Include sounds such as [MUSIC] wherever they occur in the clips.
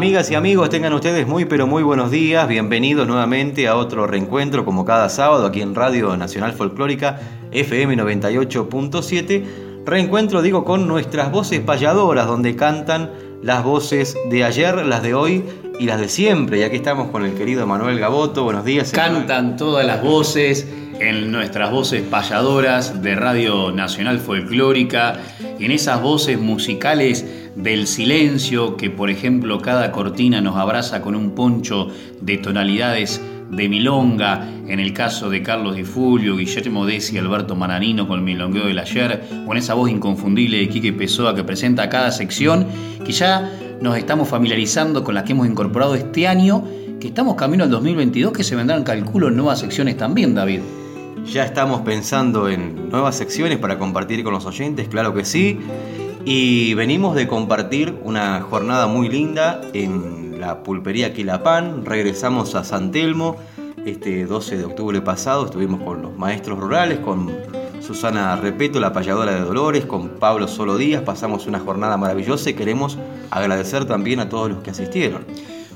Amigas y amigos, tengan ustedes muy pero muy buenos días. Bienvenidos nuevamente a otro reencuentro como cada sábado aquí en Radio Nacional Folclórica FM 98.7. Reencuentro digo con nuestras voces payadoras donde cantan las voces de ayer, las de hoy y las de siempre. Y aquí estamos con el querido Manuel Gaboto. Buenos días. Cantan todas las voces en nuestras voces payadoras de Radio Nacional Folclórica, en esas voces musicales del silencio que por ejemplo cada cortina nos abraza con un poncho de tonalidades de milonga, en el caso de Carlos Di Fulvio, Guillermo Desi Alberto Mananino con el milongueo del ayer, con esa voz inconfundible de Quique Pessoa que presenta cada sección, que ya nos estamos familiarizando con las que hemos incorporado este año, que estamos camino al 2022, que se vendrán, calculo, nuevas secciones también, David. Ya estamos pensando en nuevas secciones para compartir con los oyentes, claro que sí. Y venimos de compartir una jornada muy linda en la pulpería Quilapán. Regresamos a San Telmo este 12 de octubre pasado. Estuvimos con los maestros rurales, con Susana Repeto, la payadora de Dolores, con Pablo Solo Díaz. Pasamos una jornada maravillosa y queremos agradecer también a todos los que asistieron.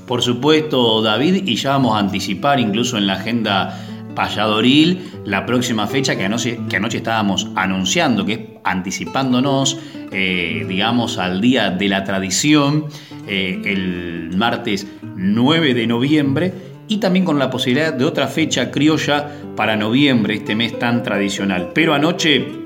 Por supuesto, David, y ya vamos a anticipar incluso en la agenda payadoril la próxima fecha que anoche, que anoche estábamos anunciando, que es anticipándonos, eh, digamos, al Día de la Tradición, eh, el martes 9 de noviembre, y también con la posibilidad de otra fecha criolla para noviembre, este mes tan tradicional. Pero anoche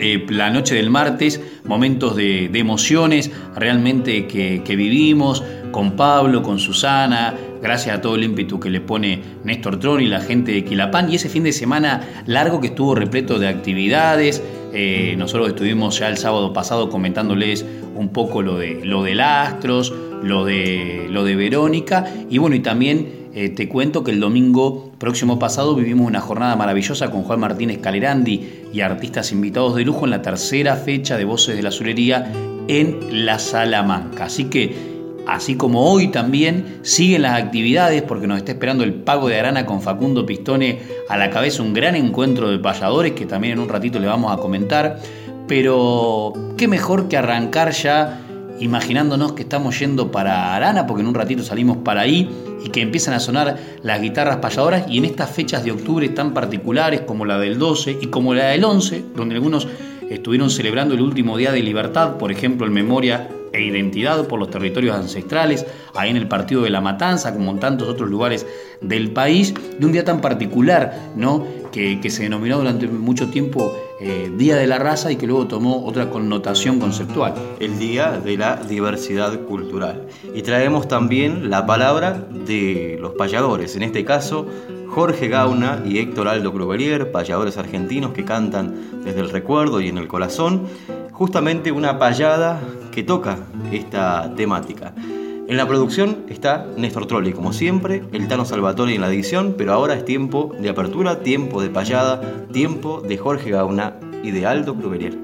eh, la noche del martes, momentos de, emociones realmente que, vivimos con Pablo, con Susana, gracias a todo el ímpetu que le pone Néstor Tron y la gente de Quilapán, y ese fin de semana largo que estuvo repleto de actividades. Eh, nosotros estuvimos ya el sábado pasado comentándoles un poco lo de lo del Astros, lo de, lo de Verónica, y bueno, y también eh, te cuento que el domingo próximo pasado vivimos una jornada maravillosa con Juan Martínez Calerandi y artistas invitados de lujo en la tercera fecha de Voces de la Azulería en la Salamanca. Así que Así como hoy también siguen las actividades porque nos está esperando el pago de Arana con Facundo Pistone. A la cabeza, un gran encuentro de payadores que también en un ratito le vamos a comentar. Pero qué mejor que arrancar ya imaginándonos que estamos yendo para Arana porque en un ratito salimos para ahí y que empiezan a sonar las guitarras payadoras. Y en estas fechas de octubre tan particulares como la del 12 y como la del 11, donde algunos estuvieron celebrando el último día de libertad, por ejemplo en memoria e identidad por los territorios ancestrales, ahí en el Partido de la Matanza, como en tantos otros lugares del país, de un día tan particular, ¿no? que, se denominó durante mucho tiempo eh, Día de la Raza y que luego tomó otra connotación conceptual. El Día de la Diversidad Cultural. Y traemos también la palabra de los payadores, en este caso Jorge Gauna y Héctor Aldo Cruvelier, payadores argentinos que cantan desde el recuerdo y en el corazón, justamente una payada que toca esta temática. En la producción está Néstor Trolli, como siempre, el Tano Salvatore en la edición, pero ahora es tiempo de apertura, tiempo de payada, tiempo de Jorge Gauna y de Aldo Cruvelier.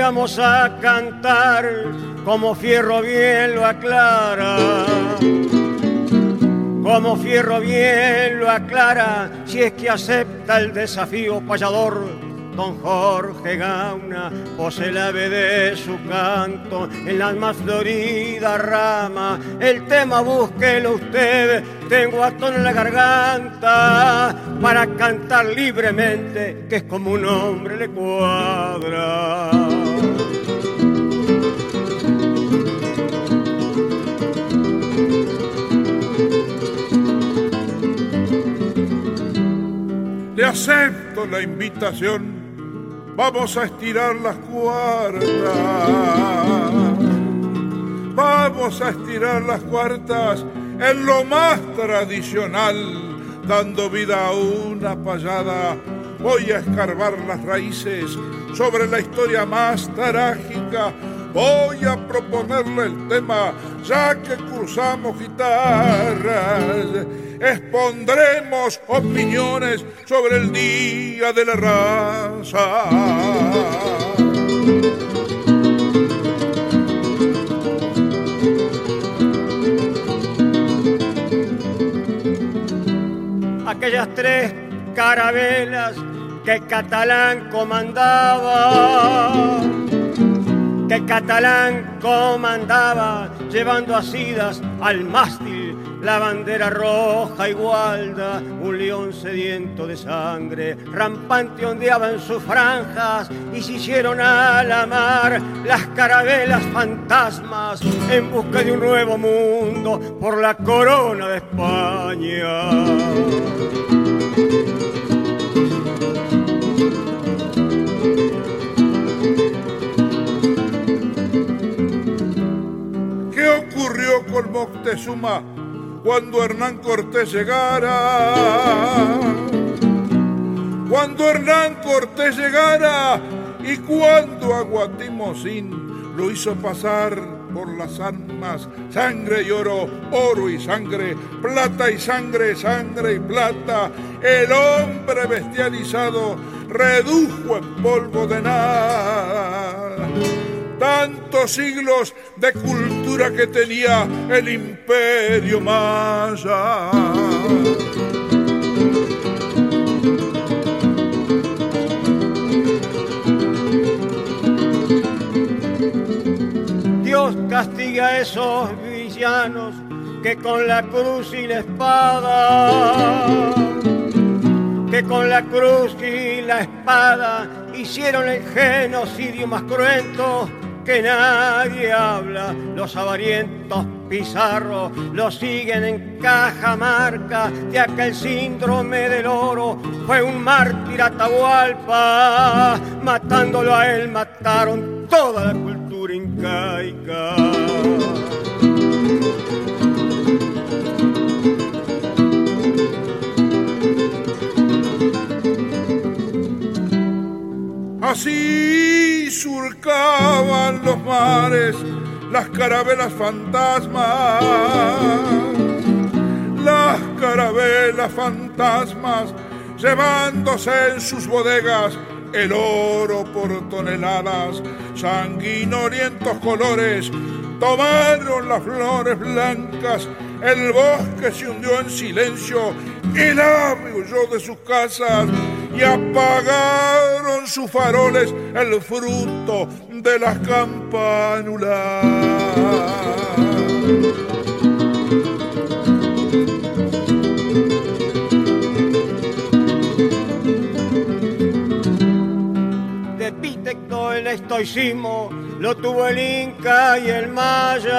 Vamos a cantar como fierro bien lo aclara. Como fierro bien lo aclara, si es que acepta el desafío payador don Jorge Gauna, posee el ave de su canto en la más florida rama. El tema búsquelo usted, tengo tono en la garganta para cantar libremente, que es como un hombre le cuadra. Le acepto la invitación, vamos a estirar las cuartas. Vamos a estirar las cuartas en lo más tradicional, dando vida a una payada. Voy a escarbar las raíces sobre la historia más trágica. Voy a proponerle el tema, ya que cruzamos guitarras. Expondremos opiniones sobre el Día de la Raza. aquellas tres carabelas que Catalán comandaba, que Catalán comandaba, llevando asidas al mástil la bandera roja y gualda, un león sediento de sangre, rampante ondeaba en sus franjas y se hicieron a la mar las carabelas fantasmas en busca de un nuevo mundo por la corona de España. ¿Qué ocurrió con Moctezuma cuando Hernán Cortés llegara? Cuando Hernán Cortés llegara y cuando a Guatimosín lo hizo pasar por las armas, sangre y oro, oro y sangre, plata y sangre, sangre y plata, el hombre bestializado redujo en polvo de nada tantos siglos de cultura que tenía el imperio maya. Dios castiga a esos villanos que con la cruz y la espada, que con la cruz y la espada hicieron el genocidio más cruento que nadie habla. Los avarientos pizarros lo siguen en Cajamarca, ya que el síndrome del oro fue un mártir Atahualpa. Matándolo a él mataron toda la cultura incaica. Así surcaban los mares las carabelas fantasmas, las carabelas fantasmas, llevándose en sus bodegas el oro por toneladas, sanguinolientos colores, tomaron las flores blancas, el bosque se hundió en silencio, el ave huyó de sus casas y apagaron sus faroles el fruto de las campánulas. De Pitecto el estoicismo lo tuvo el Inca y el Maya.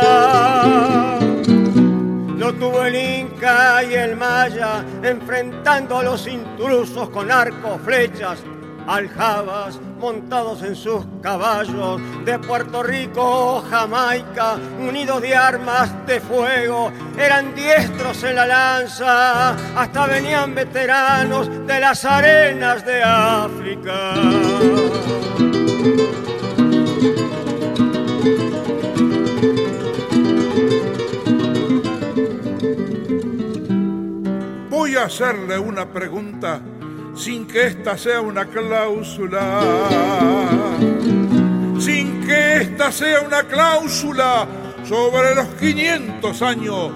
Lo tuvo el Inca y el Maya enfrentando a los intrusos con arcos, flechas, aljabas montados en sus caballos de Puerto Rico o Jamaica, unidos de armas de fuego, eran diestros en la lanza, hasta venían veteranos de las arenas de África. Hacerle una pregunta sin que esta sea una cláusula. Sin que esta sea una cláusula sobre los 500 años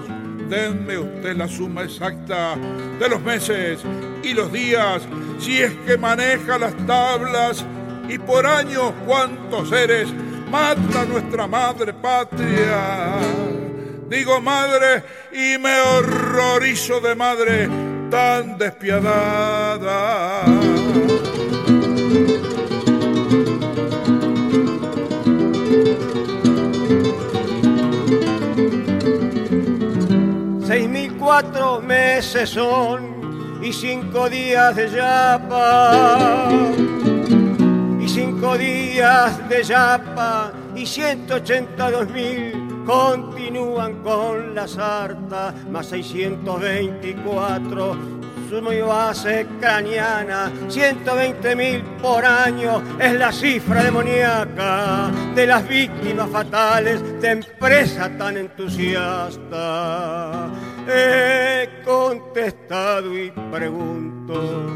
denme usted la suma exacta de los meses y los días, si es que maneja las tablas, y por años cuántos seres mata nuestra madre patria. Digo madre y me horrorizo de madre tan despiadada. Seis mil cuatro meses son y cinco días de yapa. Y cinco días de yapa y ciento ochenta dos mil continúan con la sarta, más 624 su base craniana, 120 mil por año es la cifra demoníaca de las víctimas fatales de empresa tan entusiasta. He contestado y pregunto,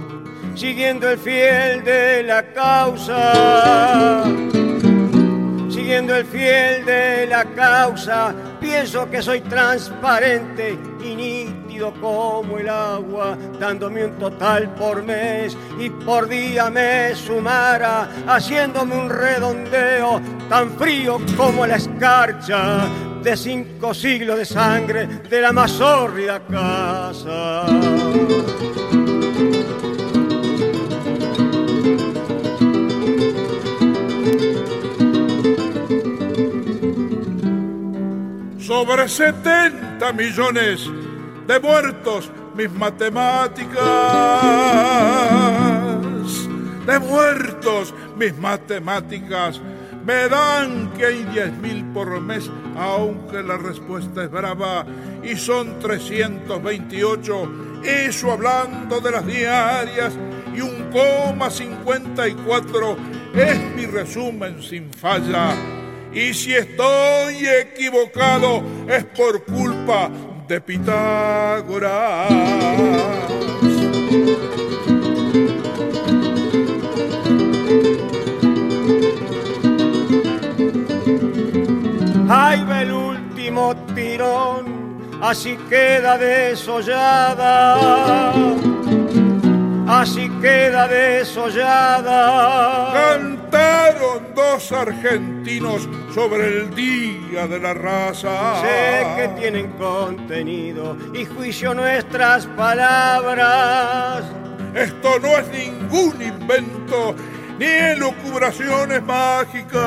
siguiendo el fiel de la causa siguiendo el fiel de la causa, pienso que soy transparente y nítido como el agua, dándome un total por mes y por día me sumara, haciéndome un redondeo tan frío como la escarcha de cinco siglos de sangre de la más hórrida casa. Sobre 70 millones de muertos, mis matemáticas, de muertos, mis matemáticas, me dan que hay 10 mil por mes, aunque la respuesta es brava y son 328, eso hablando de las diarias y un coma 54 es mi resumen sin falla y si estoy equivocado es por culpa de Pitágoras. Ahí va el último tirón, así queda desollada. Así queda desollada. Cantaron dos argentinos sobre el día de la raza. Sé que tienen contenido y juicio nuestras palabras. Esto no es ningún invento ni elucubraciones mágicas.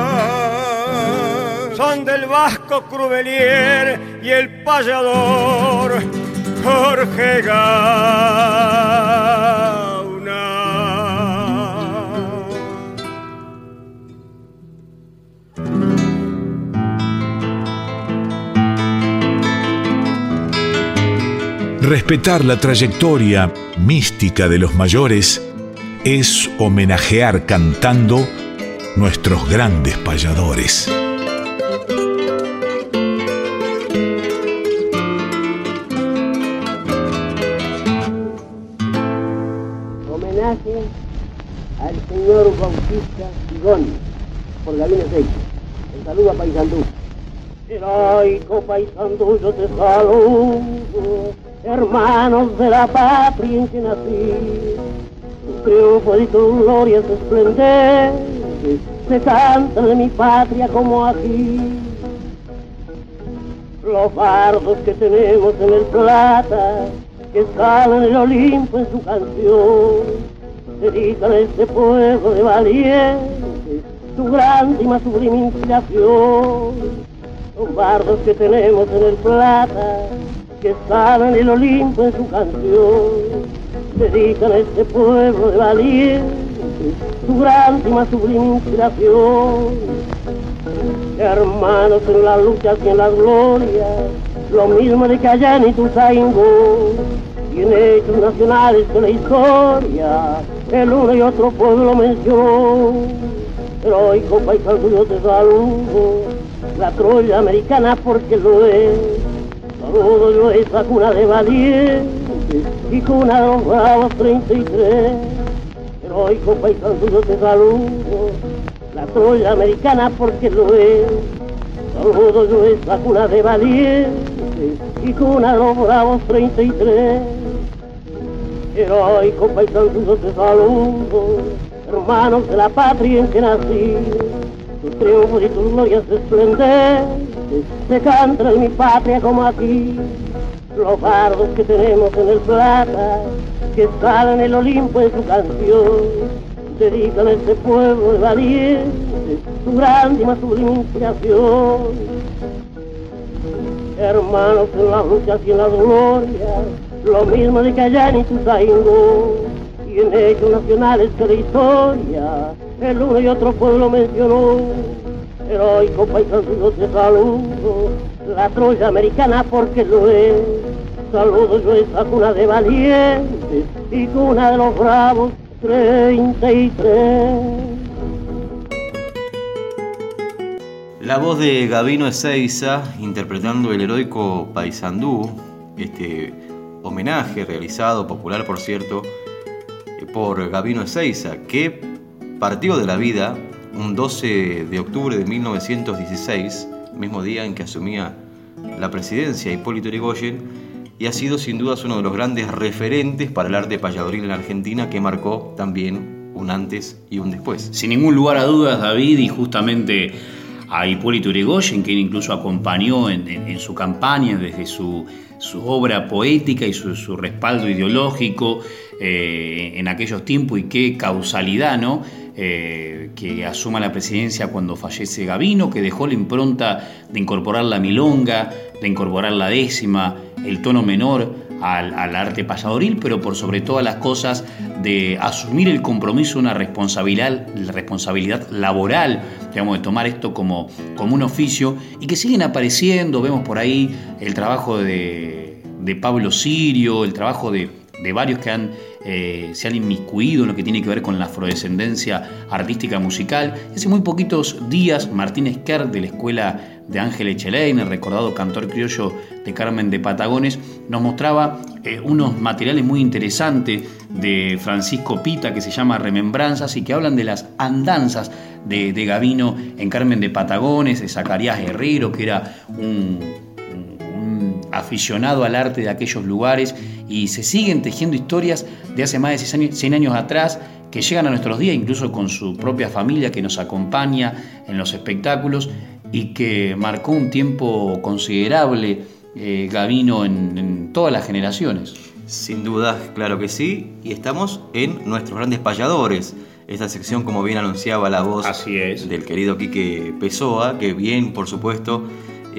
Son del vasco Crubelier y el payador Jorge Respetar la trayectoria mística de los mayores es homenajear cantando nuestros grandes payadores. Homenaje al señor Bautista Sigón por Gavina Seco. El saludo a Paisandú. Heroico Paisandú, yo te saludo hermanos de la patria en que nací. Tu triunfo y tu gloria se esplendor se canta de mi patria como aquí. Los fardos que tenemos en el plata, que salen el Olimpo en su canción, dedican a este pueblo de valientes su grande y más sublime inspiración. Los fardos que tenemos en el plata, que en el Olimpo en su canción, dedican a este pueblo de valientes su gran y más sublime inspiración. Hermanos en las luchas y en las glorias, lo mismo de que allá ni tu Zaingó, y en hechos nacionales de la historia, el uno y otro pueblo mencionó. Heroico paisano yo te saludo, la Troya americana porque lo es todo yo esa cuna de valientes y cuna de los bravos 33. Pero hoy, paisano, yo te saludo, la Troya americana porque lo es. Saludo yo esa cuna de valientes y cuna de los bravos 33. Heroico paisanudo te saludo, hermanos de la patria en que nací. Tus triunfos y tus glorias esplendentes se cantan en mi patria como aquí. Los bardos que tenemos en el plata, que salen el Olimpo en su canción dedican a este pueblo de valientes su grande y más sublime inspiración. Hermanos en las luchas y en las glorias, lo mismo de Cayán y Tuzaingó, y en hechos nacionales que de historia, el uno y otro pueblo mencionó. Heroico paisano te saludo, la Troya americana porque lo es. Saludo yo esa cuna de valientes y cuna de los bravos 33. La voz de Gabino Ezeiza interpretando el heroico Paisandú, este homenaje realizado, popular por cierto, por Gabino Ezeiza, que partió de la vida un 12 de octubre de 1916, mismo día en que asumía la presidencia Hipólito Yrigoyen, y ha sido sin dudas uno de los grandes referentes para el arte payadoril en la Argentina que marcó también un antes y un después. Sin ningún lugar a dudas, David, y justamente a Hipólito Yrigoyen, quien incluso acompañó en, su campaña desde su, obra poética y su, respaldo ideológico eh, en aquellos tiempos y qué causalidad, ¿no? Eh, que asuma la presidencia cuando fallece Gavino, que dejó la impronta de incorporar la milonga, de incorporar la décima, el tono menor al, arte pasadoril, pero por sobre todas las cosas de asumir el compromiso, una responsabilidad, responsabilidad laboral, digamos, de tomar esto como, como un oficio, y que siguen apareciendo, vemos por ahí el trabajo de, de Pablo Sirio, el trabajo de, de varios que han eh, se han inmiscuido en lo que tiene que ver con la afrodescendencia artística musical. Hace muy poquitos días, Martín Esquer, de la Escuela de Ángel Echelein, el recordado cantor criollo de Carmen de Patagones, nos mostraba eh, unos materiales muy interesantes de Francisco Pita que se llama Remembranzas y que hablan de las andanzas de, de Gavino en Carmen de Patagones, de Zacarías Herrero, que era un aficionado al arte de aquellos lugares y se siguen tejiendo historias de hace más de 100 años atrás que llegan a nuestros días, incluso con su propia familia que nos acompaña en los espectáculos y que marcó un tiempo considerable eh, Gavino en, todas las generaciones. Sin duda, claro que sí, y estamos en nuestros grandes payadores. Esta sección, como bien anunciaba la voz Así es. del querido Quique Pessoa, que bien, por supuesto,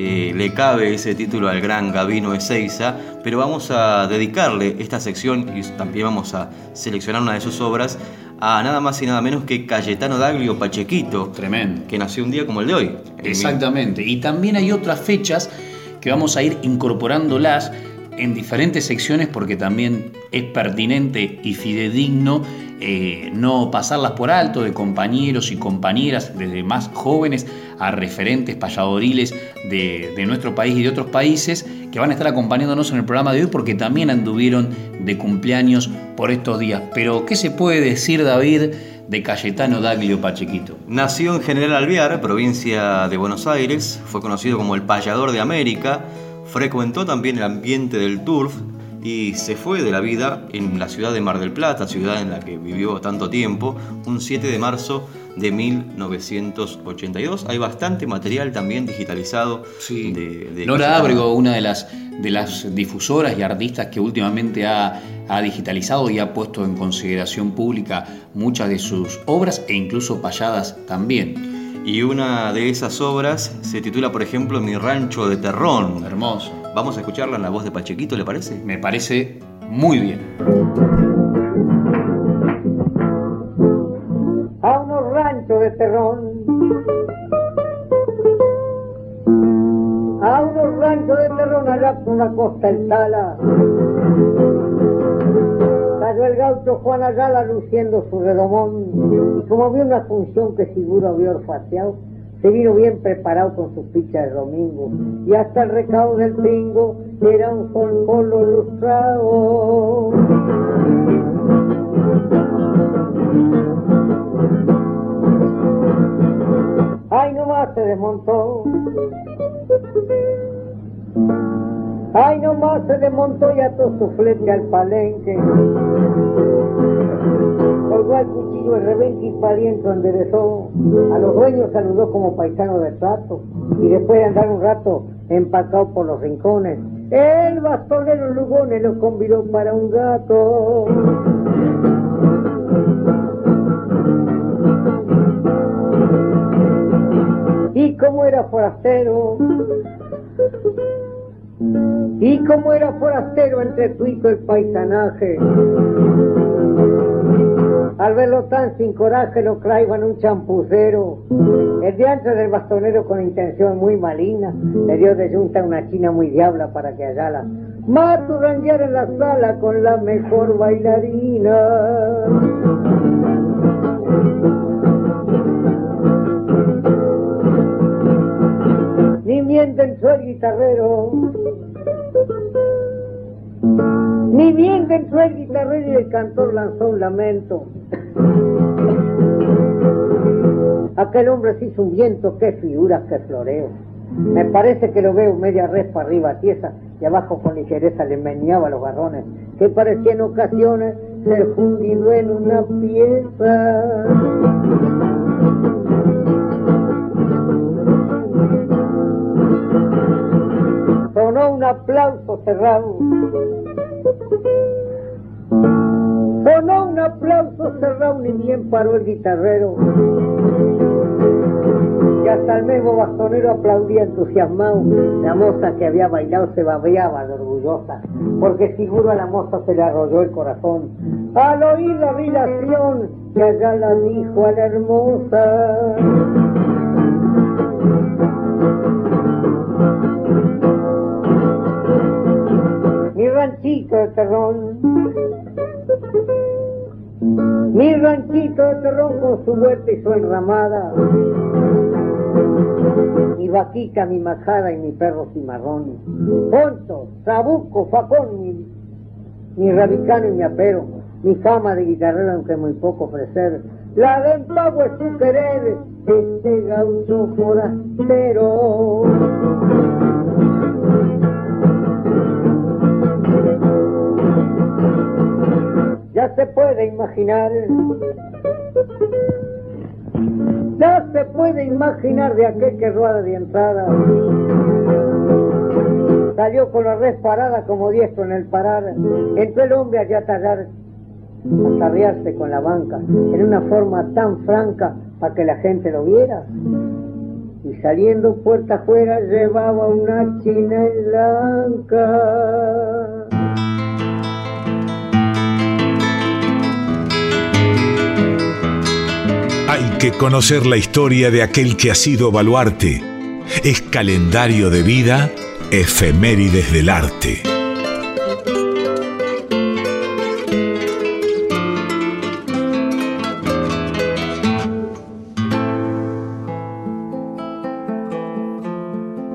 eh, le cabe ese título al gran Gabino Ezeiza, pero vamos a dedicarle esta sección y también vamos a seleccionar una de sus obras a nada más y nada menos que Cayetano Daglio Pachequito. Tremendo. Que nació un día como el de hoy. Exactamente. Y también hay otras fechas que vamos a ir incorporándolas en diferentes secciones porque también es pertinente y fidedigno eh, no pasarlas por alto de compañeros y compañeras, desde más jóvenes a referentes payadoriles de, nuestro país y de otros países, que van a estar acompañándonos en el programa de hoy porque también anduvieron de cumpleaños por estos días. Pero, ¿qué se puede decir, David? de Cayetano Daglio Pachequito. Nació en General Alvear, provincia de Buenos Aires, fue conocido como el payador de América, frecuentó también el ambiente del turf, y se fue de la vida en la ciudad de Mar del Plata, ciudad en la que vivió tanto tiempo, un 7 de marzo de 1982. Hay bastante material también digitalizado. Sí. De, Nora Ábrego, una de las, de las difusoras y artistas que últimamente ha, ha digitalizado y ha puesto en consideración pública muchas de sus obras e incluso payadas también. Y una de esas obras se titula, por ejemplo, Mi rancho de Terrón. Hermoso. Vamos a escucharla en la voz de Pachequito, ¿le parece? Me parece muy bien. A unos ranchos de terrón. A unos ranchos de terrón allá por la costa del Tala. Cayó el gaucho Juan Ayala luciendo su redomón. Como vio una función que seguro había orfaciado, se vino bien preparado con sus fichas de domingo y hasta el recado del pingo era un folcolo lustrado. Ay, nomás se desmontó Ay, nomás se desmontó ya todo su flete al palenque. Al cuchillo el revente y pariento enderezó. A los dueños saludó como paisano de trato. Y después de andar un rato empacado por los rincones, el bastonero Lugones lo convidó para un gato. Y como era forastero, y como era forastero entre tuito el paisanaje, al verlo tan sin coraje lo claiban un champucero. El diantre del bastonero con intención muy maligna le dio de junta una china muy diabla para que allá Mato ranguear en la sala con la mejor bailarina. Ni mienten soy guitarrero, ni bien dentro el guitarrero y el cantor lanzó un lamento. Aquel hombre se hizo viento, qué figuras, qué floreo. Me parece que lo veo media res para arriba tiesa y abajo con ligereza le meneaba los garrones, que parecía en ocasiones ser fundido en una pieza. Sonó un aplauso cerrado. Sonó un aplauso cerrado y bien paró el guitarrero. Y hasta el mismo bastonero aplaudía entusiasmado. La moza que había bailado se babeaba de orgullosa, porque seguro a la moza se le arrolló el corazón. Al oír la vibración que allá la dijo a la hermosa. Terrón, mi ranchito de terrón con su huerta y su enramada, mi vaquita, mi majada y mi perro cimarrón, Ponto, trabuco, facón, mi, mi rabicano y mi apero, mi fama de guitarrero aunque muy poco ofrecer, la de pago es su querer, este gaucho forastero. Ya se puede imaginar, ya se puede imaginar de aquel que rueda de entrada. Salió con la red parada como diestro en el parar, entró el hombre allá a tallar, a carrearse con la banca, en una forma tan franca para que la gente lo viera. Y saliendo puerta afuera llevaba una china blanca. Hay que conocer la historia de aquel que ha sido baluarte. Es calendario de vida, efemérides del arte.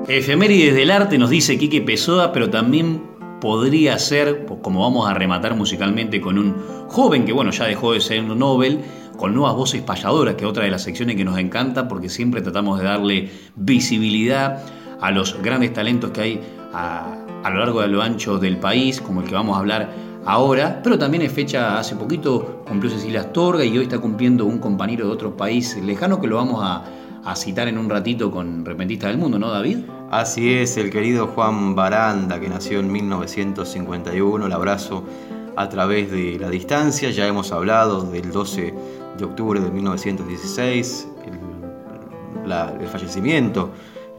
Efemérides del arte nos dice Quique Pessoa, pero también podría ser, como vamos a rematar musicalmente con un joven que bueno, ya dejó de ser Nobel, con nuevas voces payadoras, que es otra de las secciones que nos encanta porque siempre tratamos de darle visibilidad a los grandes talentos que hay a, a lo largo de lo ancho del país, como el que vamos a hablar ahora, pero también es fecha, hace poquito cumplió Cecilia Astorga y hoy está cumpliendo un compañero de otro país lejano que lo vamos a, a citar en un ratito con Repentista del Mundo, ¿no, David? Así es, el querido Juan Baranda, que nació en 1951, el abrazo a través de la distancia, ya hemos hablado del 12 de octubre de 1916, el, el fallecimiento,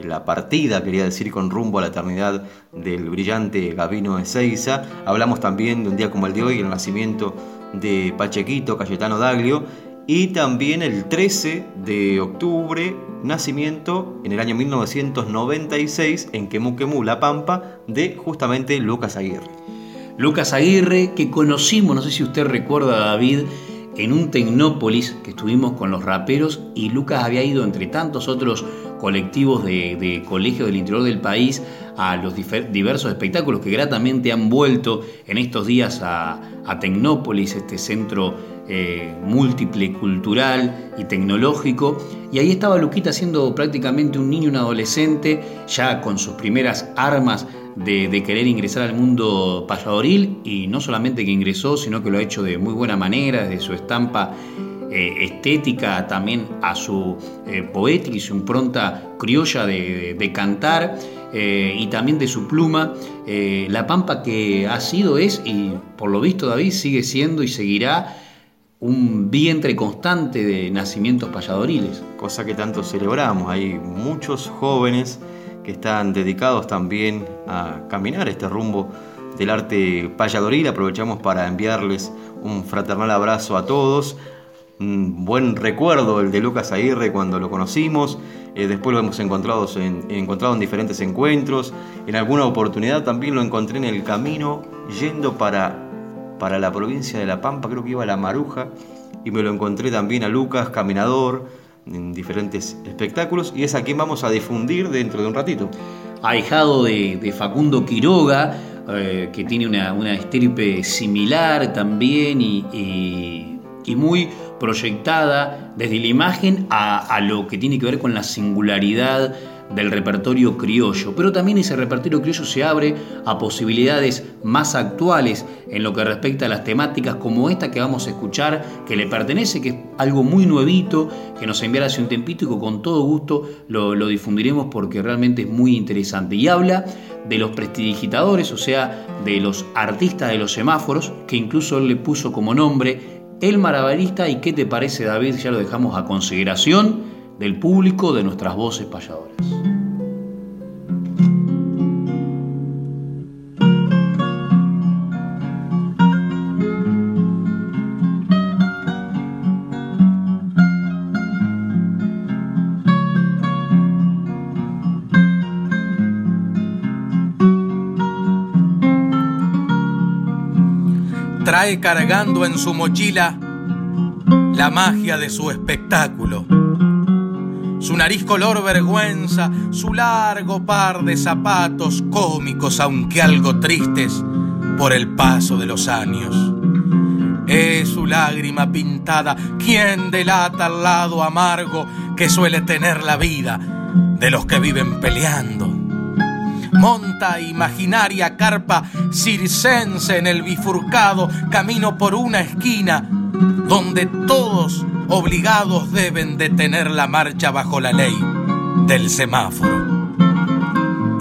la partida, quería decir, con rumbo a la eternidad del brillante Gabino Ezeiza. Hablamos también de un día como el de hoy, el nacimiento de Pachequito Cayetano Daglio. Y también el 13 de octubre, nacimiento en el año 1996 en Quemuquemú, La Pampa, de justamente Lucas Aguirre. Lucas Aguirre, que conocimos, no sé si usted recuerda, David, en un Tecnópolis que estuvimos con los raperos y Lucas había ido entre tantos otros colectivos de, colegios del interior del país a los diversos espectáculos que gratamente han vuelto en estos días a, a Tecnópolis, este centro eh, múltiple, cultural y tecnológico. Y ahí estaba Luquita siendo prácticamente un niño, un adolescente, ya con sus primeras armas de, querer ingresar al mundo payadoril y no solamente que ingresó, sino que lo ha hecho de muy buena manera, desde su estampa eh, estética, también a su eh, poética y su impronta criolla de, cantar eh, y también de su pluma. la Pampa que ha sido, es y por lo visto David sigue siendo y seguirá un vientre constante de nacimientos payadoriles. Cosa que tanto celebramos, hay muchos jóvenes que están dedicados también a caminar este rumbo del arte payadoril. Aprovechamos para enviarles un fraternal abrazo a todos. Un buen recuerdo el de Lucas Aguirre cuando lo conocimos. Eh, después lo hemos encontrado en, encontrado en diferentes encuentros. En alguna oportunidad también lo encontré en el camino yendo para, para la provincia de La Pampa, creo que iba a La Maruja. Y me lo encontré también a Lucas, caminador, en diferentes espectáculos y es a quien vamos a difundir dentro de un ratito. Ahijado de, Facundo Quiroga, eh, que tiene una, una, estirpe similar también y, y, muy proyectada desde la imagen a, a lo que tiene que ver con la singularidad del repertorio criollo, pero también ese repertorio criollo se abre a posibilidades más actuales en lo que respecta a las temáticas como esta que vamos a escuchar, que le pertenece, que es algo muy nuevito, que nos enviara hace un tempito y que con todo gusto lo, difundiremos porque realmente es muy interesante. Y habla de los prestidigitadores, o sea, de los artistas de los semáforos, que incluso él le puso como nombre El Maravilista. ¿Y qué te parece, David? Ya lo dejamos a consideración del público de nuestras voces payadoras. Trae cargando en su mochila la magia de su espectáculo su nariz color vergüenza, su largo par de zapatos cómicos, aunque algo tristes, por el paso de los años. Es su lágrima pintada quien delata al lado amargo que suele tener la vida de los que viven peleando. Monta imaginaria carpa circense en el bifurcado camino por una esquina donde todos obligados deben detener la marcha bajo la ley del semáforo.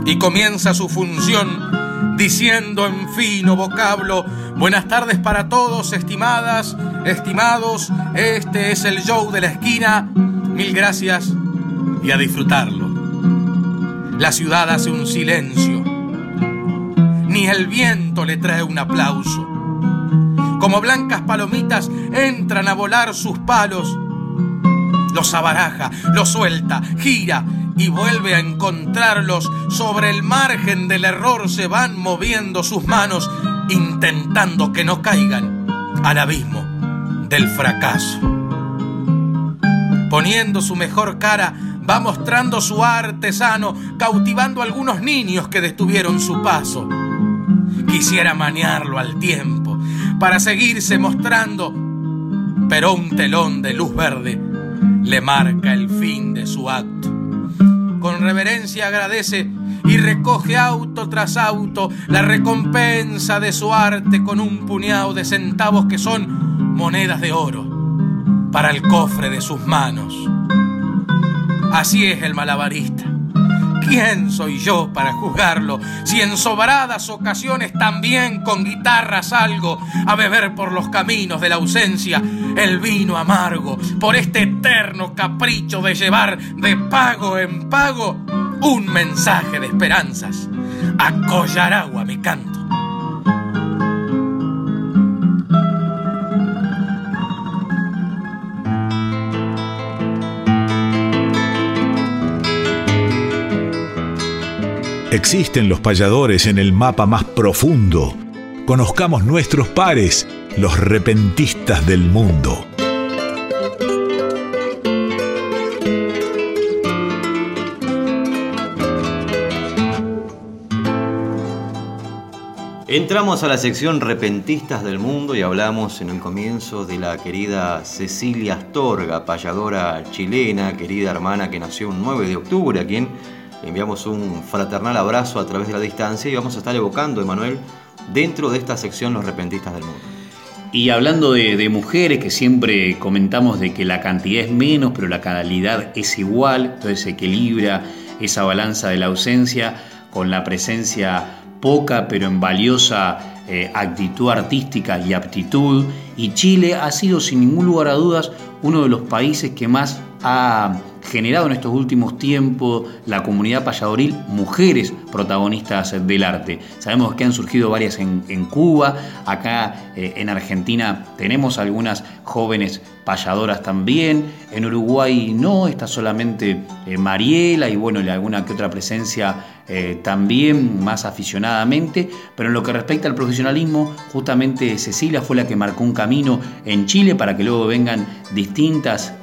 Y comienza su función diciendo en fino vocablo, buenas tardes para todos, estimadas, estimados, este es el show de la esquina, mil gracias y a disfrutarlo. La ciudad hace un silencio, ni el viento le trae un aplauso como blancas palomitas entran a volar sus palos. Los abaraja, los suelta, gira y vuelve a encontrarlos. Sobre el margen del error se van moviendo sus manos, intentando que no caigan al abismo del fracaso. Poniendo su mejor cara, va mostrando su artesano, cautivando a algunos niños que detuvieron su paso. Quisiera manearlo al tiempo para seguirse mostrando, pero un telón de luz verde le marca el fin de su acto. Con reverencia agradece y recoge auto tras auto la recompensa de su arte con un puñado de centavos que son monedas de oro para el cofre de sus manos. Así es el malabarista ¿Quién soy yo para juzgarlo? Si en sobradas ocasiones también con guitarra salgo a beber por los caminos de la ausencia el vino amargo, por este eterno capricho de llevar de pago en pago un mensaje de esperanzas. A agua mi canto. Existen los payadores en el mapa más profundo. Conozcamos nuestros pares, los repentistas del mundo. Entramos a la sección Repentistas del Mundo y hablamos en el comienzo de la querida Cecilia Astorga, payadora chilena, querida hermana que nació un 9 de octubre, a quien enviamos un fraternal abrazo a través de la distancia y vamos a estar evocando, Emanuel, dentro de esta sección Los Repentistas del Mundo. Y hablando de, mujeres, que siempre comentamos de que la cantidad es menos, pero la calidad es igual, entonces se equilibra esa balanza de la ausencia con la presencia poca pero en valiosa eh, actitud artística y aptitud. Y Chile ha sido sin ningún lugar a dudas uno de los países que más ha generado en estos últimos tiempos la comunidad payadoril mujeres protagonistas del arte. Sabemos que han surgido varias en, Cuba, acá eh, en Argentina tenemos algunas jóvenes payadoras también, en Uruguay no, está solamente eh, Mariela y bueno, alguna que otra presencia eh, también más aficionadamente, pero en lo que respecta al profesionalismo, justamente Cecilia fue la que marcó un camino en Chile para que luego vengan distintas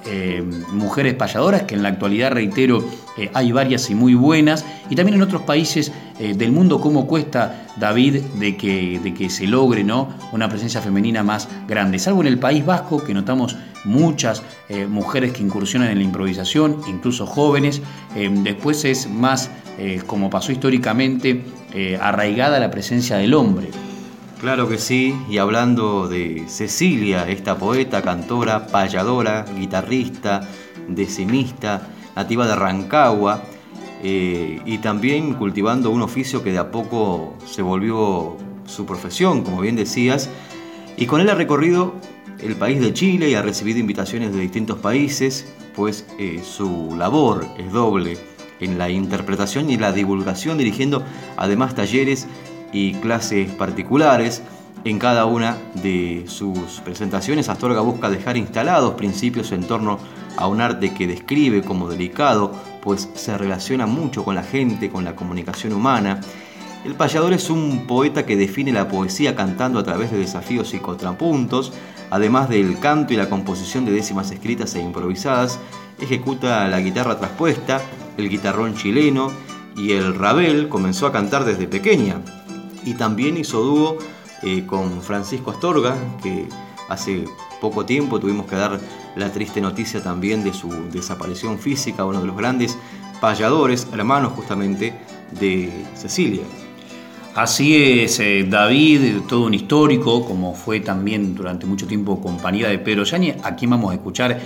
mujeres payadoras que en la actualidad, reitero, eh, hay varias y muy buenas, y también en otros países eh, del mundo cómo cuesta, David, de que, de que se logre ¿no? una presencia femenina más grande. Salvo en el País Vasco, que notamos muchas eh, mujeres que incursionan en la improvisación, incluso jóvenes, después es más, como pasó históricamente, arraigada la presencia del hombre. Claro que sí, y hablando de Cecilia, esta poeta, cantora, payadora, guitarrista, decimista, nativa de Rancagua, eh, y también cultivando un oficio que de a poco se volvió su profesión, como bien decías, y con él ha recorrido el país de Chile y ha recibido invitaciones de distintos países, pues eh, su labor es doble en la interpretación y la divulgación, dirigiendo además talleres y clases particulares. En cada una de sus presentaciones, Astorga busca dejar instalados principios en torno a un arte que describe como delicado, pues se relaciona mucho con la gente, con la comunicación humana. El payador es un poeta que define la poesía cantando a través de desafíos y contrapuntos, además del canto y la composición de décimas escritas e improvisadas, ejecuta la guitarra traspuesta, el guitarrón chileno y el rabel comenzó a cantar desde pequeña. Y también hizo dúo eh, con Francisco Astorga, que hace poco tiempo tuvimos que dar la triste noticia también de su desaparición física, uno de los grandes payadores, hermanos justamente de Cecilia. Así es, eh, David, todo un histórico, como fue también durante mucho tiempo compañía de Pedro Yañez, aquí vamos a escuchar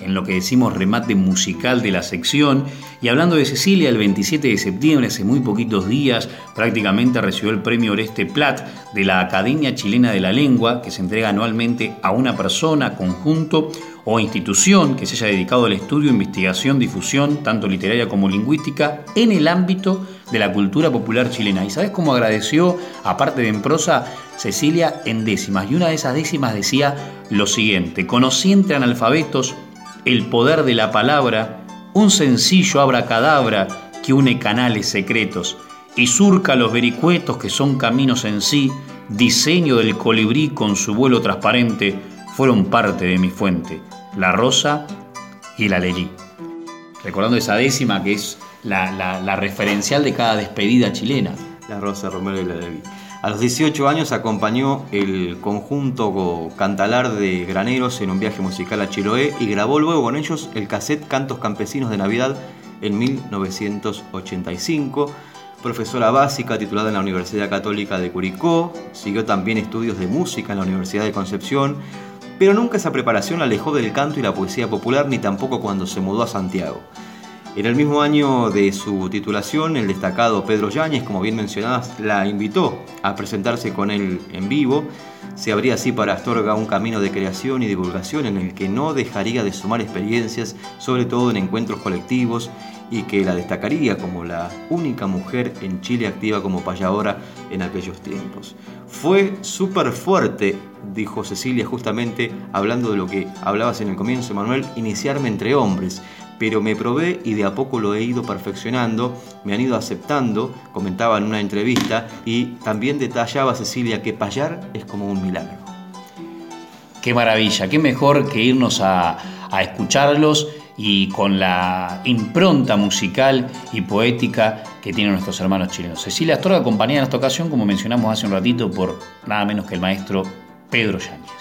en lo que decimos remate musical de la sección. Y hablando de Cecilia, el 27 de septiembre, hace muy poquitos días, prácticamente recibió el premio Oreste Plat de la Academia Chilena de la Lengua, que se entrega anualmente a una persona, conjunto o institución que se haya dedicado al estudio, investigación, difusión, tanto literaria como lingüística, en el ámbito de la cultura popular chilena. ¿Y sabes cómo agradeció, aparte de en prosa, Cecilia en décimas? Y una de esas décimas decía lo siguiente, conocí entre analfabetos el poder de la palabra, un sencillo abracadabra que une canales secretos y surca los vericuetos que son caminos en sí, diseño del colibrí con su vuelo transparente, fueron parte de mi fuente, la rosa y la leí. Recordando esa décima que es la, referencial de cada despedida chilena. La rosa, Romero y la leí. A los 18 años acompañó el conjunto Cantalar de Graneros en un viaje musical a Chiloé y grabó luego con ellos el cassette Cantos Campesinos de Navidad en 1985. Profesora básica titulada en la Universidad Católica de Curicó, siguió también estudios de música en la Universidad de Concepción, pero nunca esa preparación la alejó del canto y la poesía popular ni tampoco cuando se mudó a Santiago. En el mismo año de su titulación, el destacado Pedro Yáñez, como bien mencionabas, la invitó a presentarse con él en vivo. Se abría así para Astorga un camino de creación y divulgación en el que no dejaría de sumar experiencias, sobre todo en encuentros colectivos, y que la destacaría como la única mujer en Chile activa como payadora en aquellos tiempos. Fue súper fuerte, dijo Cecilia justamente hablando de lo que hablabas en el comienzo, Manuel, iniciarme entre hombres pero me probé y de a poco lo he ido perfeccionando, me han ido aceptando, comentaba en una entrevista, y también detallaba Cecilia que payar es como un milagro. Qué maravilla, qué mejor que irnos a, escucharlos y con la impronta musical y poética que tienen nuestros hermanos chilenos. Cecilia Astorga acompañada en esta ocasión, como mencionamos hace un ratito, por nada menos que el maestro Pedro Yáñez.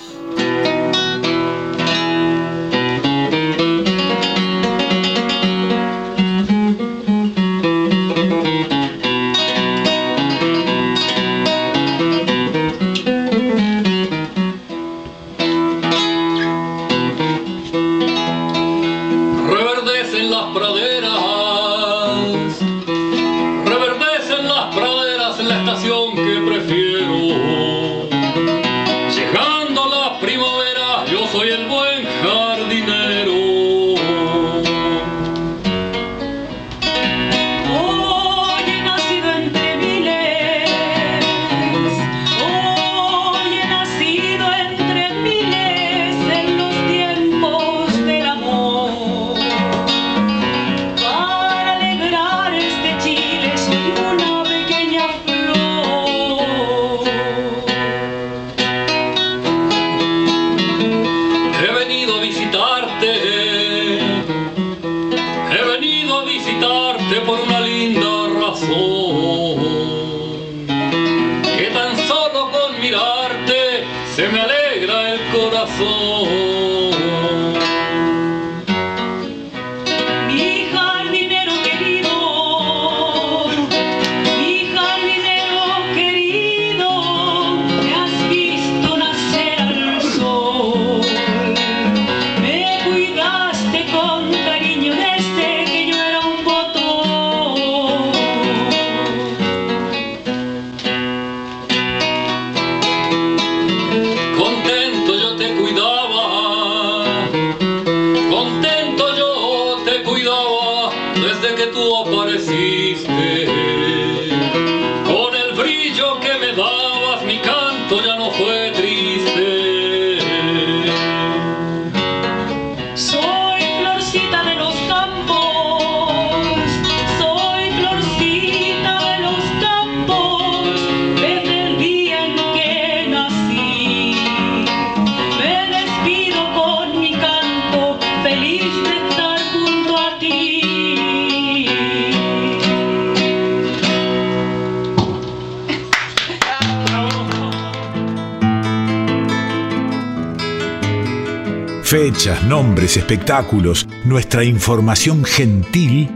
Nombres, espectáculos, nuestra información gentil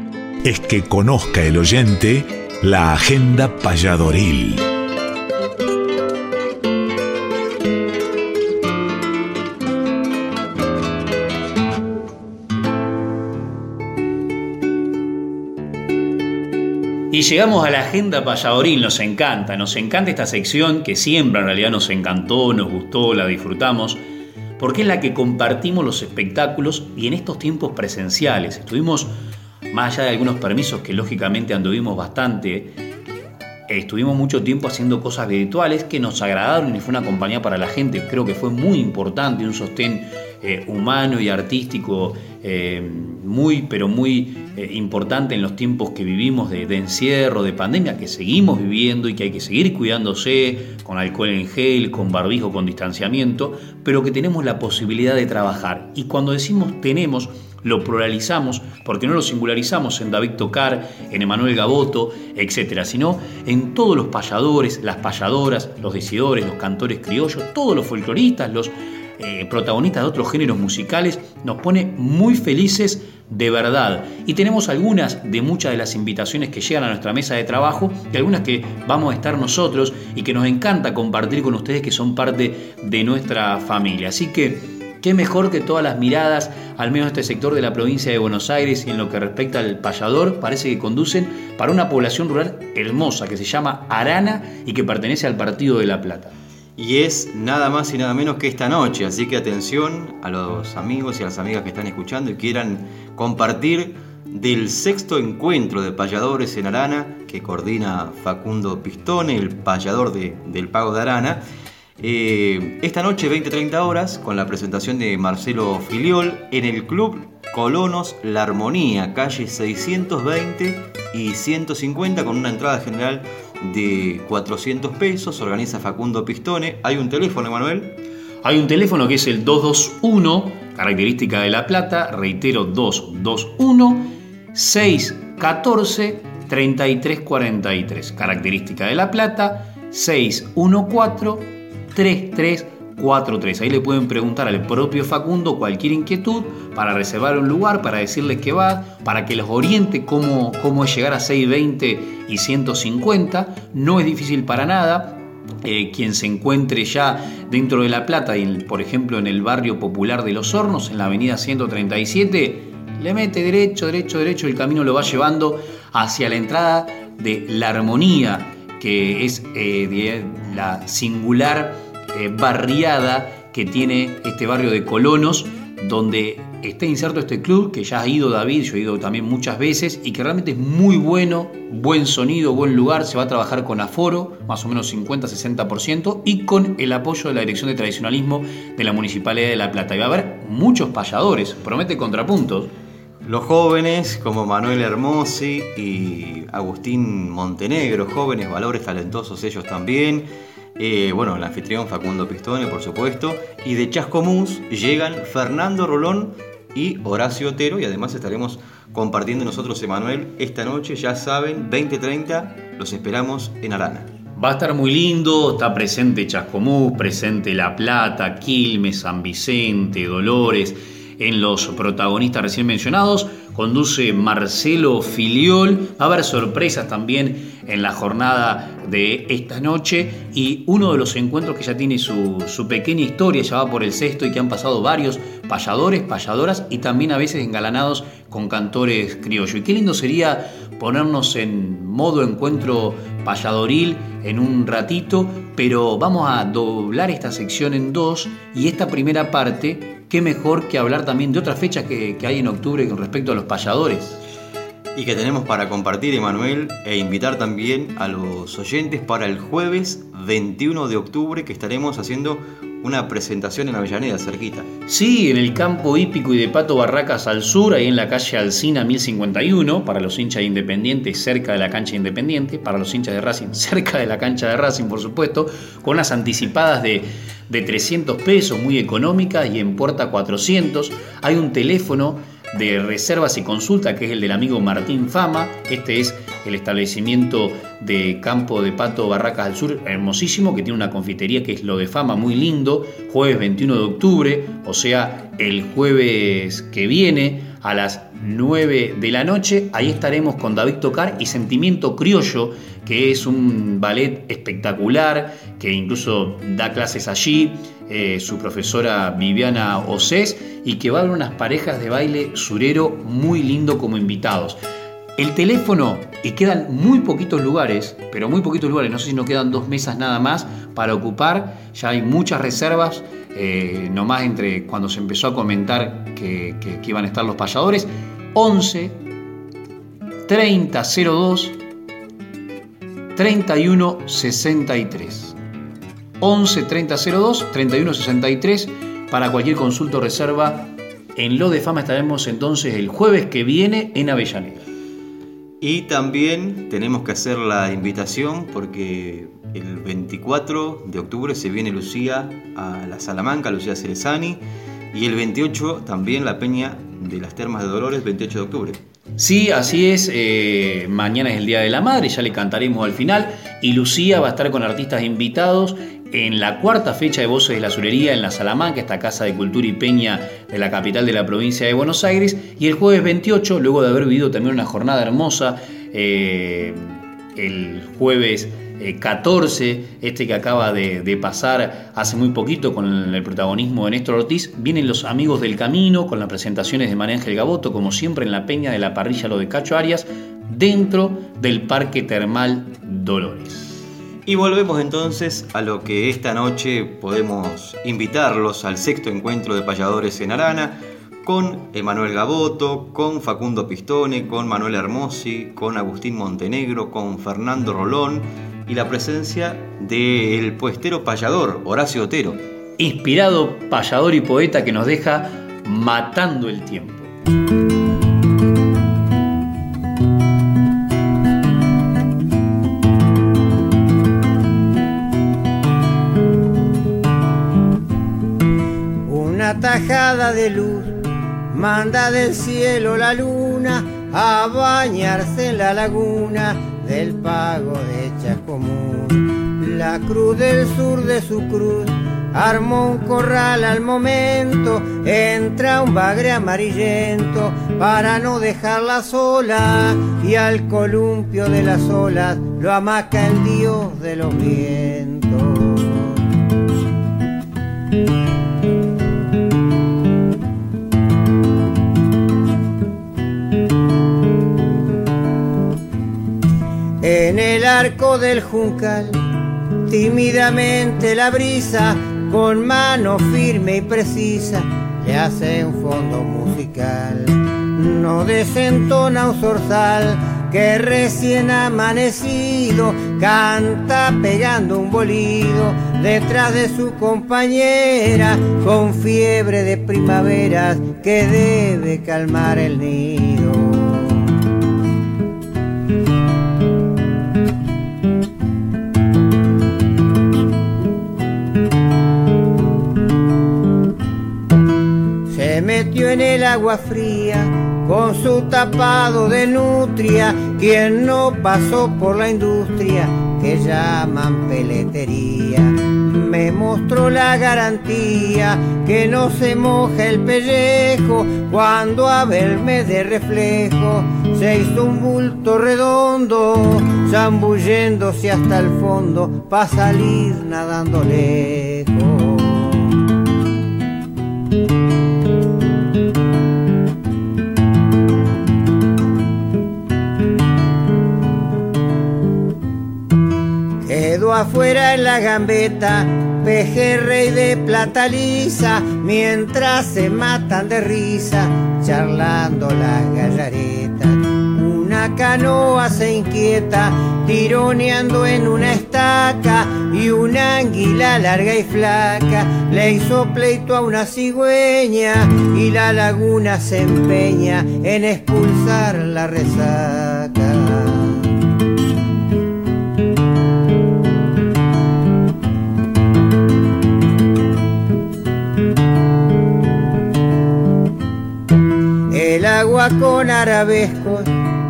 es que conozca el oyente la agenda payadoril. Y llegamos a la agenda payadoril, nos encanta, nos encanta esta sección que siempre en realidad nos encantó, nos gustó, la disfrutamos porque es la que compartimos los espectáculos y en estos tiempos presenciales. Estuvimos, más allá de algunos permisos que lógicamente anduvimos bastante, estuvimos mucho tiempo haciendo cosas virtuales que nos agradaron y fue una compañía para la gente. Creo que fue muy importante, un sostén eh, humano y artístico eh, muy, pero muy eh, importante en los tiempos que vivimos de, encierro, de pandemia, que seguimos viviendo y que hay que seguir cuidándose con alcohol en gel, con barbijo, con distanciamiento, pero que tenemos la posibilidad de trabajar. Y cuando decimos tenemos, lo pluralizamos porque no lo singularizamos en David Tocar, en Emanuel Gaboto, etc., sino en todos los payadores, las payadoras, los decidores, los cantores criollos, todos los folcloristas, los eh, protagonistas de otros géneros musicales, nos pone muy felices de verdad. Y tenemos algunas de muchas de las invitaciones que llegan a nuestra mesa de trabajo y algunas que vamos a estar nosotros y que nos encanta compartir con ustedes que son parte de nuestra familia. Así que, qué mejor que todas las miradas, al menos este sector de la provincia de Buenos Aires y en lo que respecta al payador, parece que conducen para una población rural hermosa que se llama Arana y que pertenece al Partido de La Plata y es nada más y nada menos que esta noche. Así que atención a los amigos y a las amigas que están escuchando y quieran compartir del sexto encuentro de payadores en Arana que coordina Facundo Pistone, el payador del Pago de Arana. Eh, esta noche, 20-30 horas, con la presentación de Marcelo Filiol en el Club Colonos La Armonía, calle 620 y 150, con una entrada general de 400 pesos, organiza Facundo Pistone. Hay un teléfono, Manuel. Hay un teléfono que es el 221 Característica de La Plata, reitero 221 614 3343. Característica de La Plata 614 3343. Ahí le pueden preguntar al propio Facundo cualquier inquietud para reservar un lugar, para decirles que va, para que los oriente cómo, cómo es llegar a 620 y 150. No es difícil para nada. Eh, quien se encuentre ya dentro de La Plata, y por ejemplo en el barrio popular de Los Hornos, en la avenida 137, le mete derecho, derecho, derecho, el camino lo va llevando hacia la entrada de La Armonía, que es eh, la singular eh, barriada que tiene este barrio de Colonos, donde está inserto este club, que ya ha ido David, yo he ido también muchas veces, y que realmente es muy bueno, buen sonido, buen lugar, se va a trabajar con aforo, más o menos 50-60%, y con el apoyo de la Dirección de Tradicionalismo de la Municipalidad de La Plata. Y va a haber muchos payadores, promete contrapuntos. Los jóvenes como Manuel Hermosi y Agustín Montenegro, jóvenes, valores talentosos ellos también. Eh, bueno, el anfitrión Facundo Pistone, por supuesto. Y de Chascomús llegan Fernando Rolón y Horacio Otero. Y además estaremos compartiendo nosotros, Emanuel, esta noche, ya saben, 20.30, los esperamos en Arana. Va a estar muy lindo, está presente Chascomús, presente La Plata, Quilmes, San Vicente, Dolores, en los protagonistas recién mencionados. Conduce Marcelo Filiol. Va a haber sorpresas también en la jornada de esta noche y uno de los encuentros que ya tiene su, pequeña historia, ya va por el sexto y que han pasado varios payadores, payadoras y también a veces engalanados con cantores criollos. Y qué lindo sería ponernos en modo encuentro payadoril en un ratito, pero vamos a doblar esta sección en dos y esta primera parte, qué mejor que hablar también de otras fechas que, hay en octubre con respecto a los payadores. Y que tenemos para compartir, Emanuel, e invitar también a los oyentes para el jueves 21 de octubre que estaremos haciendo una presentación en Avellaneda, cerquita. Sí, en el campo hípico y de Pato Barracas al sur, ahí en la calle Alcina 1051, para los hinchas de Independiente, cerca de la cancha Independiente, para los hinchas de Racing, [LAUGHS] cerca de la cancha de Racing, por supuesto, con unas anticipadas de, de 300 pesos, muy económicas, y en puerta 400. Hay un teléfono de reservas y consulta, que es el del amigo Martín Fama. Este es el establecimiento de Campo de Pato Barracas al Sur, hermosísimo, que tiene una confitería que es lo de fama, muy lindo. Jueves 21 de octubre, o sea, el jueves que viene a las 9 de la noche. Ahí estaremos con David Tocar y Sentimiento Criollo, que es un ballet espectacular, que incluso da clases allí, eh, su profesora Viviana Osés, y que va a haber unas parejas de baile surero muy lindo como invitados. El teléfono, y quedan muy poquitos lugares, pero muy poquitos lugares, no sé si nos quedan dos mesas nada más para ocupar, ya hay muchas reservas, eh, nomás entre cuando se empezó a comentar que, que iban a estar los payadores, 11 30 02 31 63. 11 30 02 31 63 para cualquier consulta o reserva. En Lo de Fama estaremos entonces el jueves que viene en Avellaneda. Y también tenemos que hacer la invitación porque el 24 de octubre se viene Lucía a la Salamanca, Lucía Cerezani, y el 28 también la Peña de las Termas de Dolores, 28 de octubre. Sí, así es. Eh, mañana es el Día de la Madre, ya le cantaremos al final. Y Lucía va a estar con artistas invitados en la cuarta fecha de Voces de la Azulería en la Salamanca, esta casa de cultura y peña de la capital de la provincia de Buenos Aires. Y el jueves 28, luego de haber vivido también una jornada hermosa, eh, el jueves 14, eh, este que acaba de, pasar hace muy poquito con el, protagonismo de Néstor Ortiz, vienen los amigos del camino con las presentaciones de María Ángel Gaboto, como siempre en la peña de la parrilla Lo de Cacho Arias, dentro del Parque Termal Dolores. Y volvemos entonces a lo que esta noche podemos invitarlos al sexto encuentro de payadores en Arana, con Emanuel Gaboto, con Facundo Pistone, con Manuel Hermosi, con Agustín Montenegro, con Fernando Rolón y la presencia del puestero payador Horacio Otero. Inspirado payador y poeta que nos deja matando el tiempo. Una tajada de luz, manda del cielo la luna a bañarse en la laguna del pago de Chascomún. La cruz del sur de su cruz armó un corral al momento, entra un bagre amarillento para no dejarla sola y al columpio de las olas lo amaca el dios de los vientos. En el arco del juncal, tímidamente la brisa, con mano firme y precisa, le hace un fondo musical. No desentona un zorzal que recién amanecido canta pegando un bolido detrás de su compañera con fiebre de primaveras que debe calmar el nido. Metió en el agua fría con su tapado de nutria, quien no pasó por la industria que llaman peletería. Me mostró la garantía que no se moja el pellejo cuando a verme de reflejo se hizo un bulto redondo, zambulléndose hasta el fondo para salir nadando lejos. Afuera en la gambeta, pejerrey de plata lisa, mientras se matan de risa, charlando las gallaretas. Una canoa se inquieta, tironeando en una estaca, y una anguila larga y flaca le hizo pleito a una cigüeña, y la laguna se empeña en expulsar la resaca. Agua con arabescos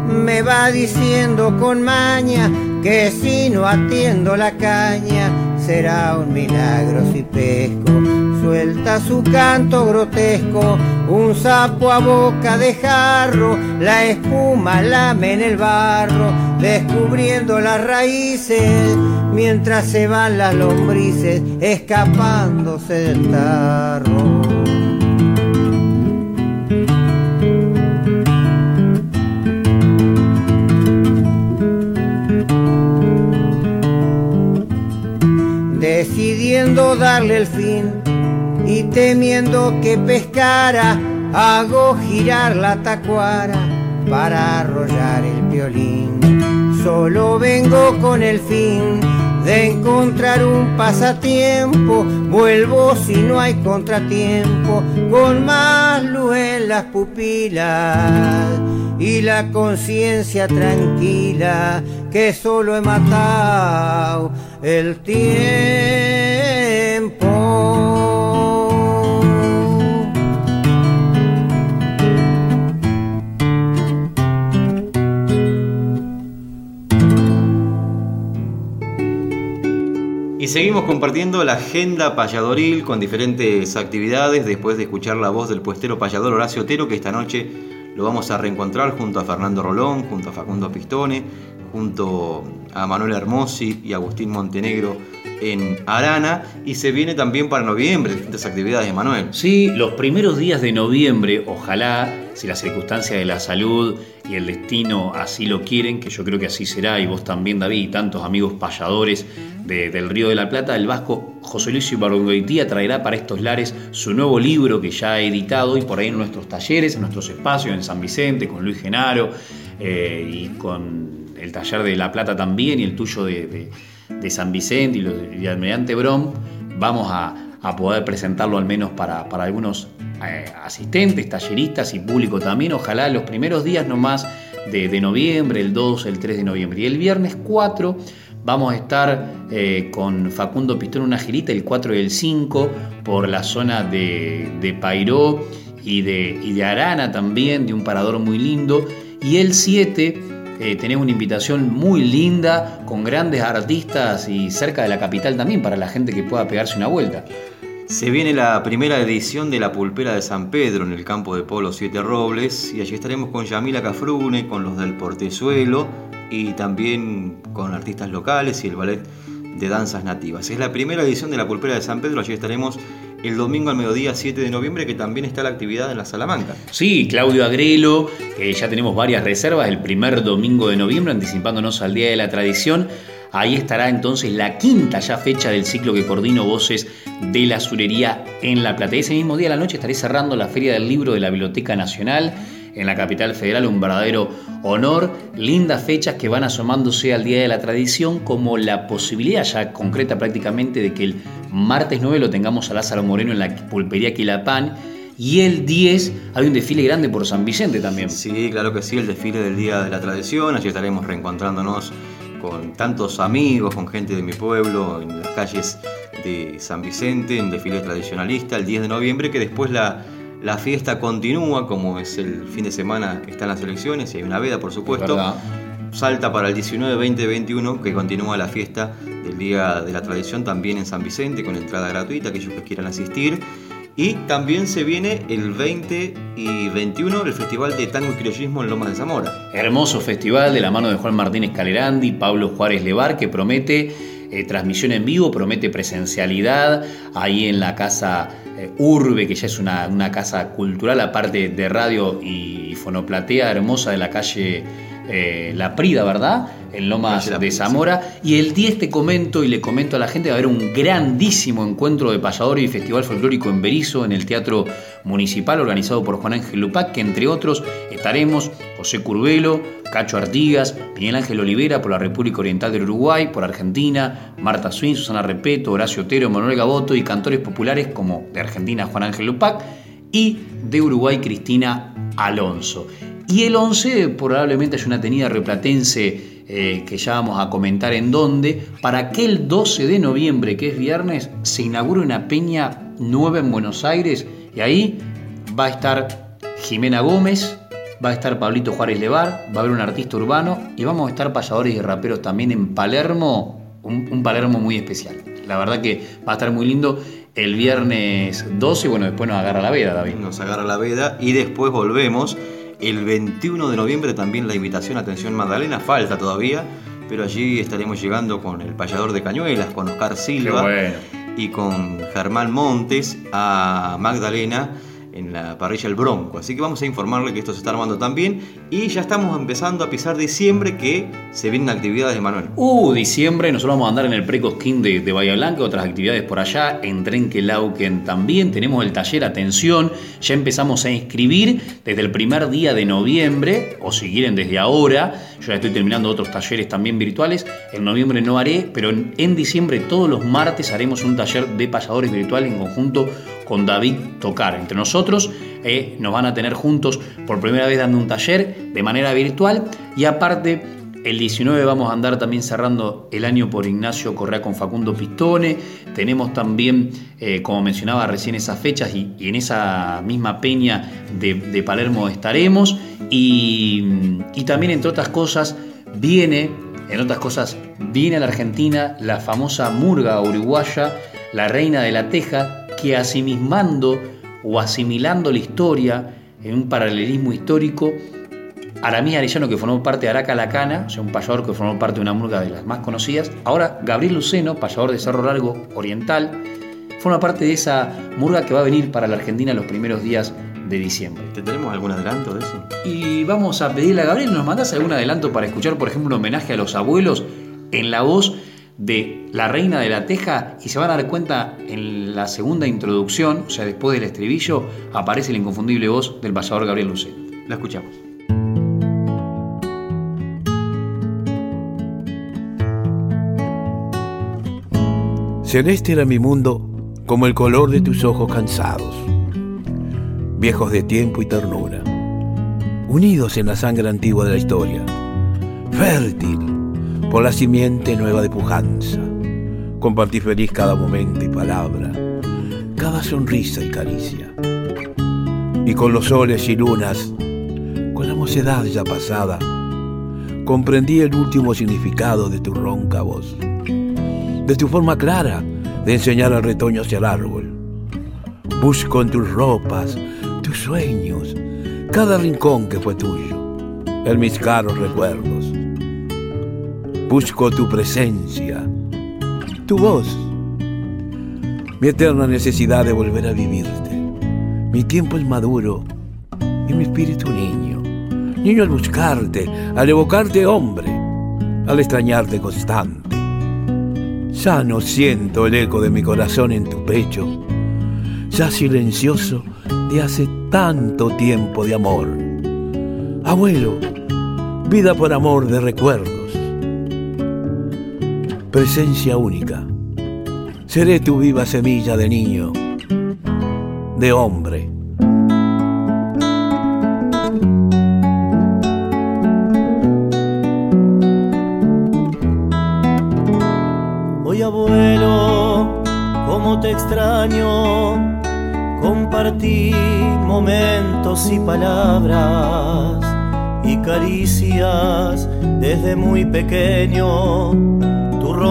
me va diciendo con maña que si no atiendo la caña será un milagro si pesco. Suelta su canto grotesco, un sapo a boca de jarro, la espuma lame en el barro, descubriendo las raíces, mientras se van las lombrices, escapándose del tarro. Decidiendo darle el fin y temiendo que pescara, hago girar la tacuara para arrollar el violín. Solo vengo con el fin de encontrar un pasatiempo, vuelvo si no hay contratiempo, con más luz en las pupilas y la conciencia tranquila que solo he matado el tiempo. Y seguimos compartiendo la agenda payadoril con diferentes actividades después de escuchar la voz del puestero payador Horacio Otero que esta noche lo vamos a reencontrar junto a Fernando Rolón, junto a Facundo Pistone, junto a Manuel Hermosi y Agustín Montenegro en Arana y se viene también para noviembre distintas actividades de Manuel. Sí, los primeros días de noviembre, ojalá, si las circunstancias de la salud y el destino así lo quieren, que yo creo que así será, y vos también David y tantos amigos payadores del Río de la Plata, el vasco José Luis Ibargoitía traerá para estos lares su nuevo libro que ya ha editado y por ahí en nuestros talleres, en nuestros espacios, en San Vicente, con Luis Genaro eh, y con el taller de La Plata también y el tuyo de, San Vicente y, los, Brom, vamos a, poder presentarlo al menos para, algunos eh, asistentes, talleristas y público también, ojalá los primeros días nomás de, de noviembre, el 2, el 3 de noviembre. Y el viernes 4 Vamos a estar eh, con Facundo Pistón una girita el 4 y el 5 por la zona de, de Pairó y de, y de Arana también, de un parador muy lindo. Y el 7 eh, tenemos una invitación muy linda con grandes artistas y cerca de la capital también para la gente que pueda pegarse una vuelta. Se viene la primera edición de la Pulpera de San Pedro en el campo de Polo Siete Robles y allí estaremos con Yamila Cafrune, con los del Portezuelo y también con artistas locales y el ballet de danzas nativas. Es la primera edición de la Pulpera de San Pedro, allí estaremos el domingo al mediodía 7 de noviembre, que también está la actividad en la Salamanca. Sí, Claudio Agrelo, ya tenemos varias reservas, el primer domingo de noviembre, anticipándonos al Día de la Tradición. Ahí estará entonces la quinta ya fecha del ciclo que coordino voces de la Surería en La Plata. Ese mismo día a la noche estaré cerrando la Feria del Libro de la Biblioteca Nacional en la capital federal, un verdadero honor, lindas fechas que van asomándose al Día de la Tradición como la posibilidad ya concreta prácticamente de que el martes 9 lo tengamos a Lázaro Moreno en la pulpería Quilapán. Y el 10 hay un desfile grande por San Vicente también. Sí, claro que sí, el desfile del Día de la Tradición, allí estaremos reencontrándonos con tantos amigos, con gente de mi pueblo, en las calles de San Vicente, en desfile tradicionalista, el 10 de noviembre, que después la, la fiesta continúa, como es el fin de semana que están las elecciones, y hay una veda, por supuesto. Salta para el 19, 20, 21, que continúa la fiesta del Día de la Tradición también en San Vicente, con entrada gratuita, aquellos que quieran asistir. Y también se viene el 20 y 21 el Festival de Tango y Criollismo en Lomas de Zamora. Hermoso festival de la mano de Juan Martínez Calerandi, Pablo Juárez Levar, que promete eh, transmisión en vivo, promete presencialidad ahí en la casa eh, Urbe, que ya es una, una, casa cultural, aparte de radio y fonoplatea hermosa de la calle eh, La Prida, ¿verdad? En Lomas de Zamora. Y el 10 te comento y le comento a la gente, va a haber un grandísimo encuentro de payadores y festival folclórico en Berizo, en el Teatro Municipal, organizado por Juan Ángel Lupac, que entre otros estaremos José Curvelo, Cacho Artigas, Miguel Ángel Olivera por la República Oriental del Uruguay, por Argentina, Marta Swin, Susana Repeto, Horacio Otero, Manuel Gaboto y cantores populares como de Argentina Juan Ángel Lupac y de Uruguay Cristina Alonso. Y el 11 probablemente haya una tenida replatense eh, que ya vamos a comentar en dónde, para que el 12 de noviembre, que es viernes, se inaugure una peña nueva en Buenos Aires y ahí va a estar Jimena Gómez, va a estar Pablito Juárez Levar, va a haber un artista urbano y vamos a estar payadores y raperos también en Palermo, un, un Palermo muy especial. La verdad que va a estar muy lindo el viernes 12 y bueno, después nos agarra la veda, David. Nos agarra la veda y después volvemos el 21 de noviembre también la invitación Atención Magdalena, falta todavía, pero allí estaremos llegando con el payador de cañuelas, con Oscar Silva y con Germán Montes a Magdalena en la parrilla El Bronco. Así que vamos a informarle que esto se está armando también. Y ya estamos empezando a pisar diciembre que se vienen actividades de Manuel. Uh, diciembre, nosotros vamos a andar en el Precosquín de, de Bahía Blanca, otras actividades por allá, en Trenquelauquen también. Tenemos el taller Atención, ya empezamos a inscribir desde el primer día de noviembre, o si quieren desde ahora. Yo ya estoy terminando otros talleres también virtuales. En noviembre no haré, pero en, diciembre todos los martes haremos un taller de payadores virtuales en conjunto con David Tocar. Entre nosotros eh, nos van a tener juntos por primera vez dando un taller de manera virtual y aparte el 19 vamos a andar también cerrando el año por Ignacio Correa con Facundo Pistone. Tenemos también, eh, como mencionaba recién, esas fechas y, en esa misma peña de, Palermo estaremos. Y, también, entre otras cosas, viene, en otras cosas, viene a la Argentina la famosa murga uruguaya, la reina de la teja, que asimismando o asimilando la historia en un paralelismo histórico, Aramí Arellano, que formó parte de Araca Lacana, o sea, un payador que formó parte de una murga de las más conocidas, ahora Gabriel Luceno, payador de Cerro Largo Oriental, forma parte de esa murga que va a venir para la Argentina los primeros días de diciembre. ¿Tenemos algún adelanto de eso? Y vamos a pedirle a Gabriel, ¿nos mandas algún adelanto para escuchar, por ejemplo, un homenaje a los abuelos en la voz de La Reina de la Teja y se van a dar cuenta en la segunda introducción, o sea, después del estribillo, aparece la inconfundible voz del payador Gabriel Lucero. La escuchamos. Celeste era mi mundo como el color de tus ojos cansados, viejos de tiempo y ternura, unidos en la sangre antigua de la historia, fértil por la simiente nueva de pujanza. Compartí feliz cada momento y palabra, cada sonrisa y caricia. Y con los soles y lunas, con la mocedad ya pasada, comprendí el último significado de tu ronca voz, de tu forma clara de enseñar al retoño hacia el árbol. Busco en tus ropas, tus sueños, cada rincón que fue tuyo, en mis caros recuerdos. Busco tu presencia, tu voz, mi eterna necesidad de volver a vivirte. Mi tiempo es maduro y mi espíritu niño. Niño al buscarte, al evocarte hombre, al extrañarte constante. Ya no siento el eco de mi corazón en tu pecho, ya silencioso de hace tanto tiempo de amor. Abuelo, vida por amor de recuerdos. Presencia única. Seré tu viva semilla de niño, de hombre. Hoy abuelo, cómo te extraño, compartí momentos y palabras y caricias desde muy pequeño,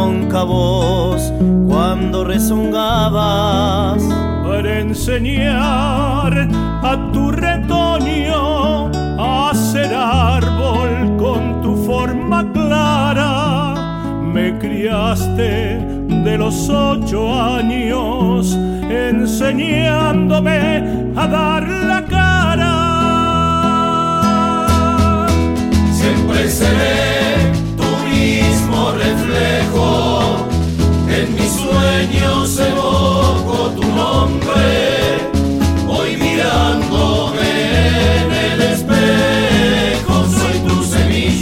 ronca voz cuando rezongabas para enseñar a tu retoño a ser árbol con tu forma clara. Me criaste de los ocho años enseñándome a dar la cara. Siempre seré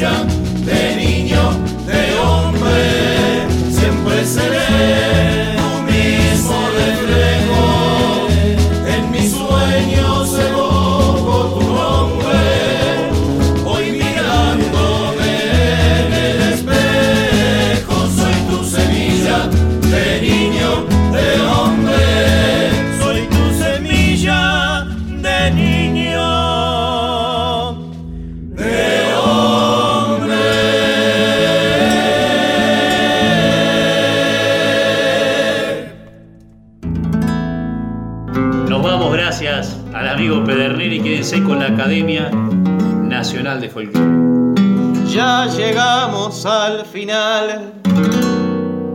semilla Folclore. Ya llegamos al final.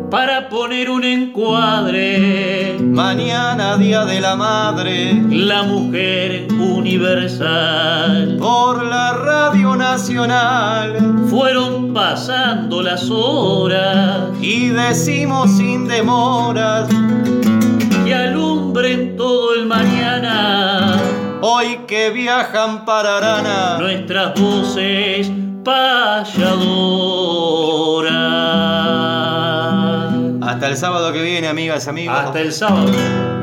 Para poner un encuadre. Mañana, Día de la Madre. La mujer universal. Por la Radio Nacional. Fueron pasando las horas. Y decimos sin demoras. Hoy que viajan para Arana. Nuestras voces payadoras. Hasta el sábado que viene, amigas amigos. Hasta el sábado.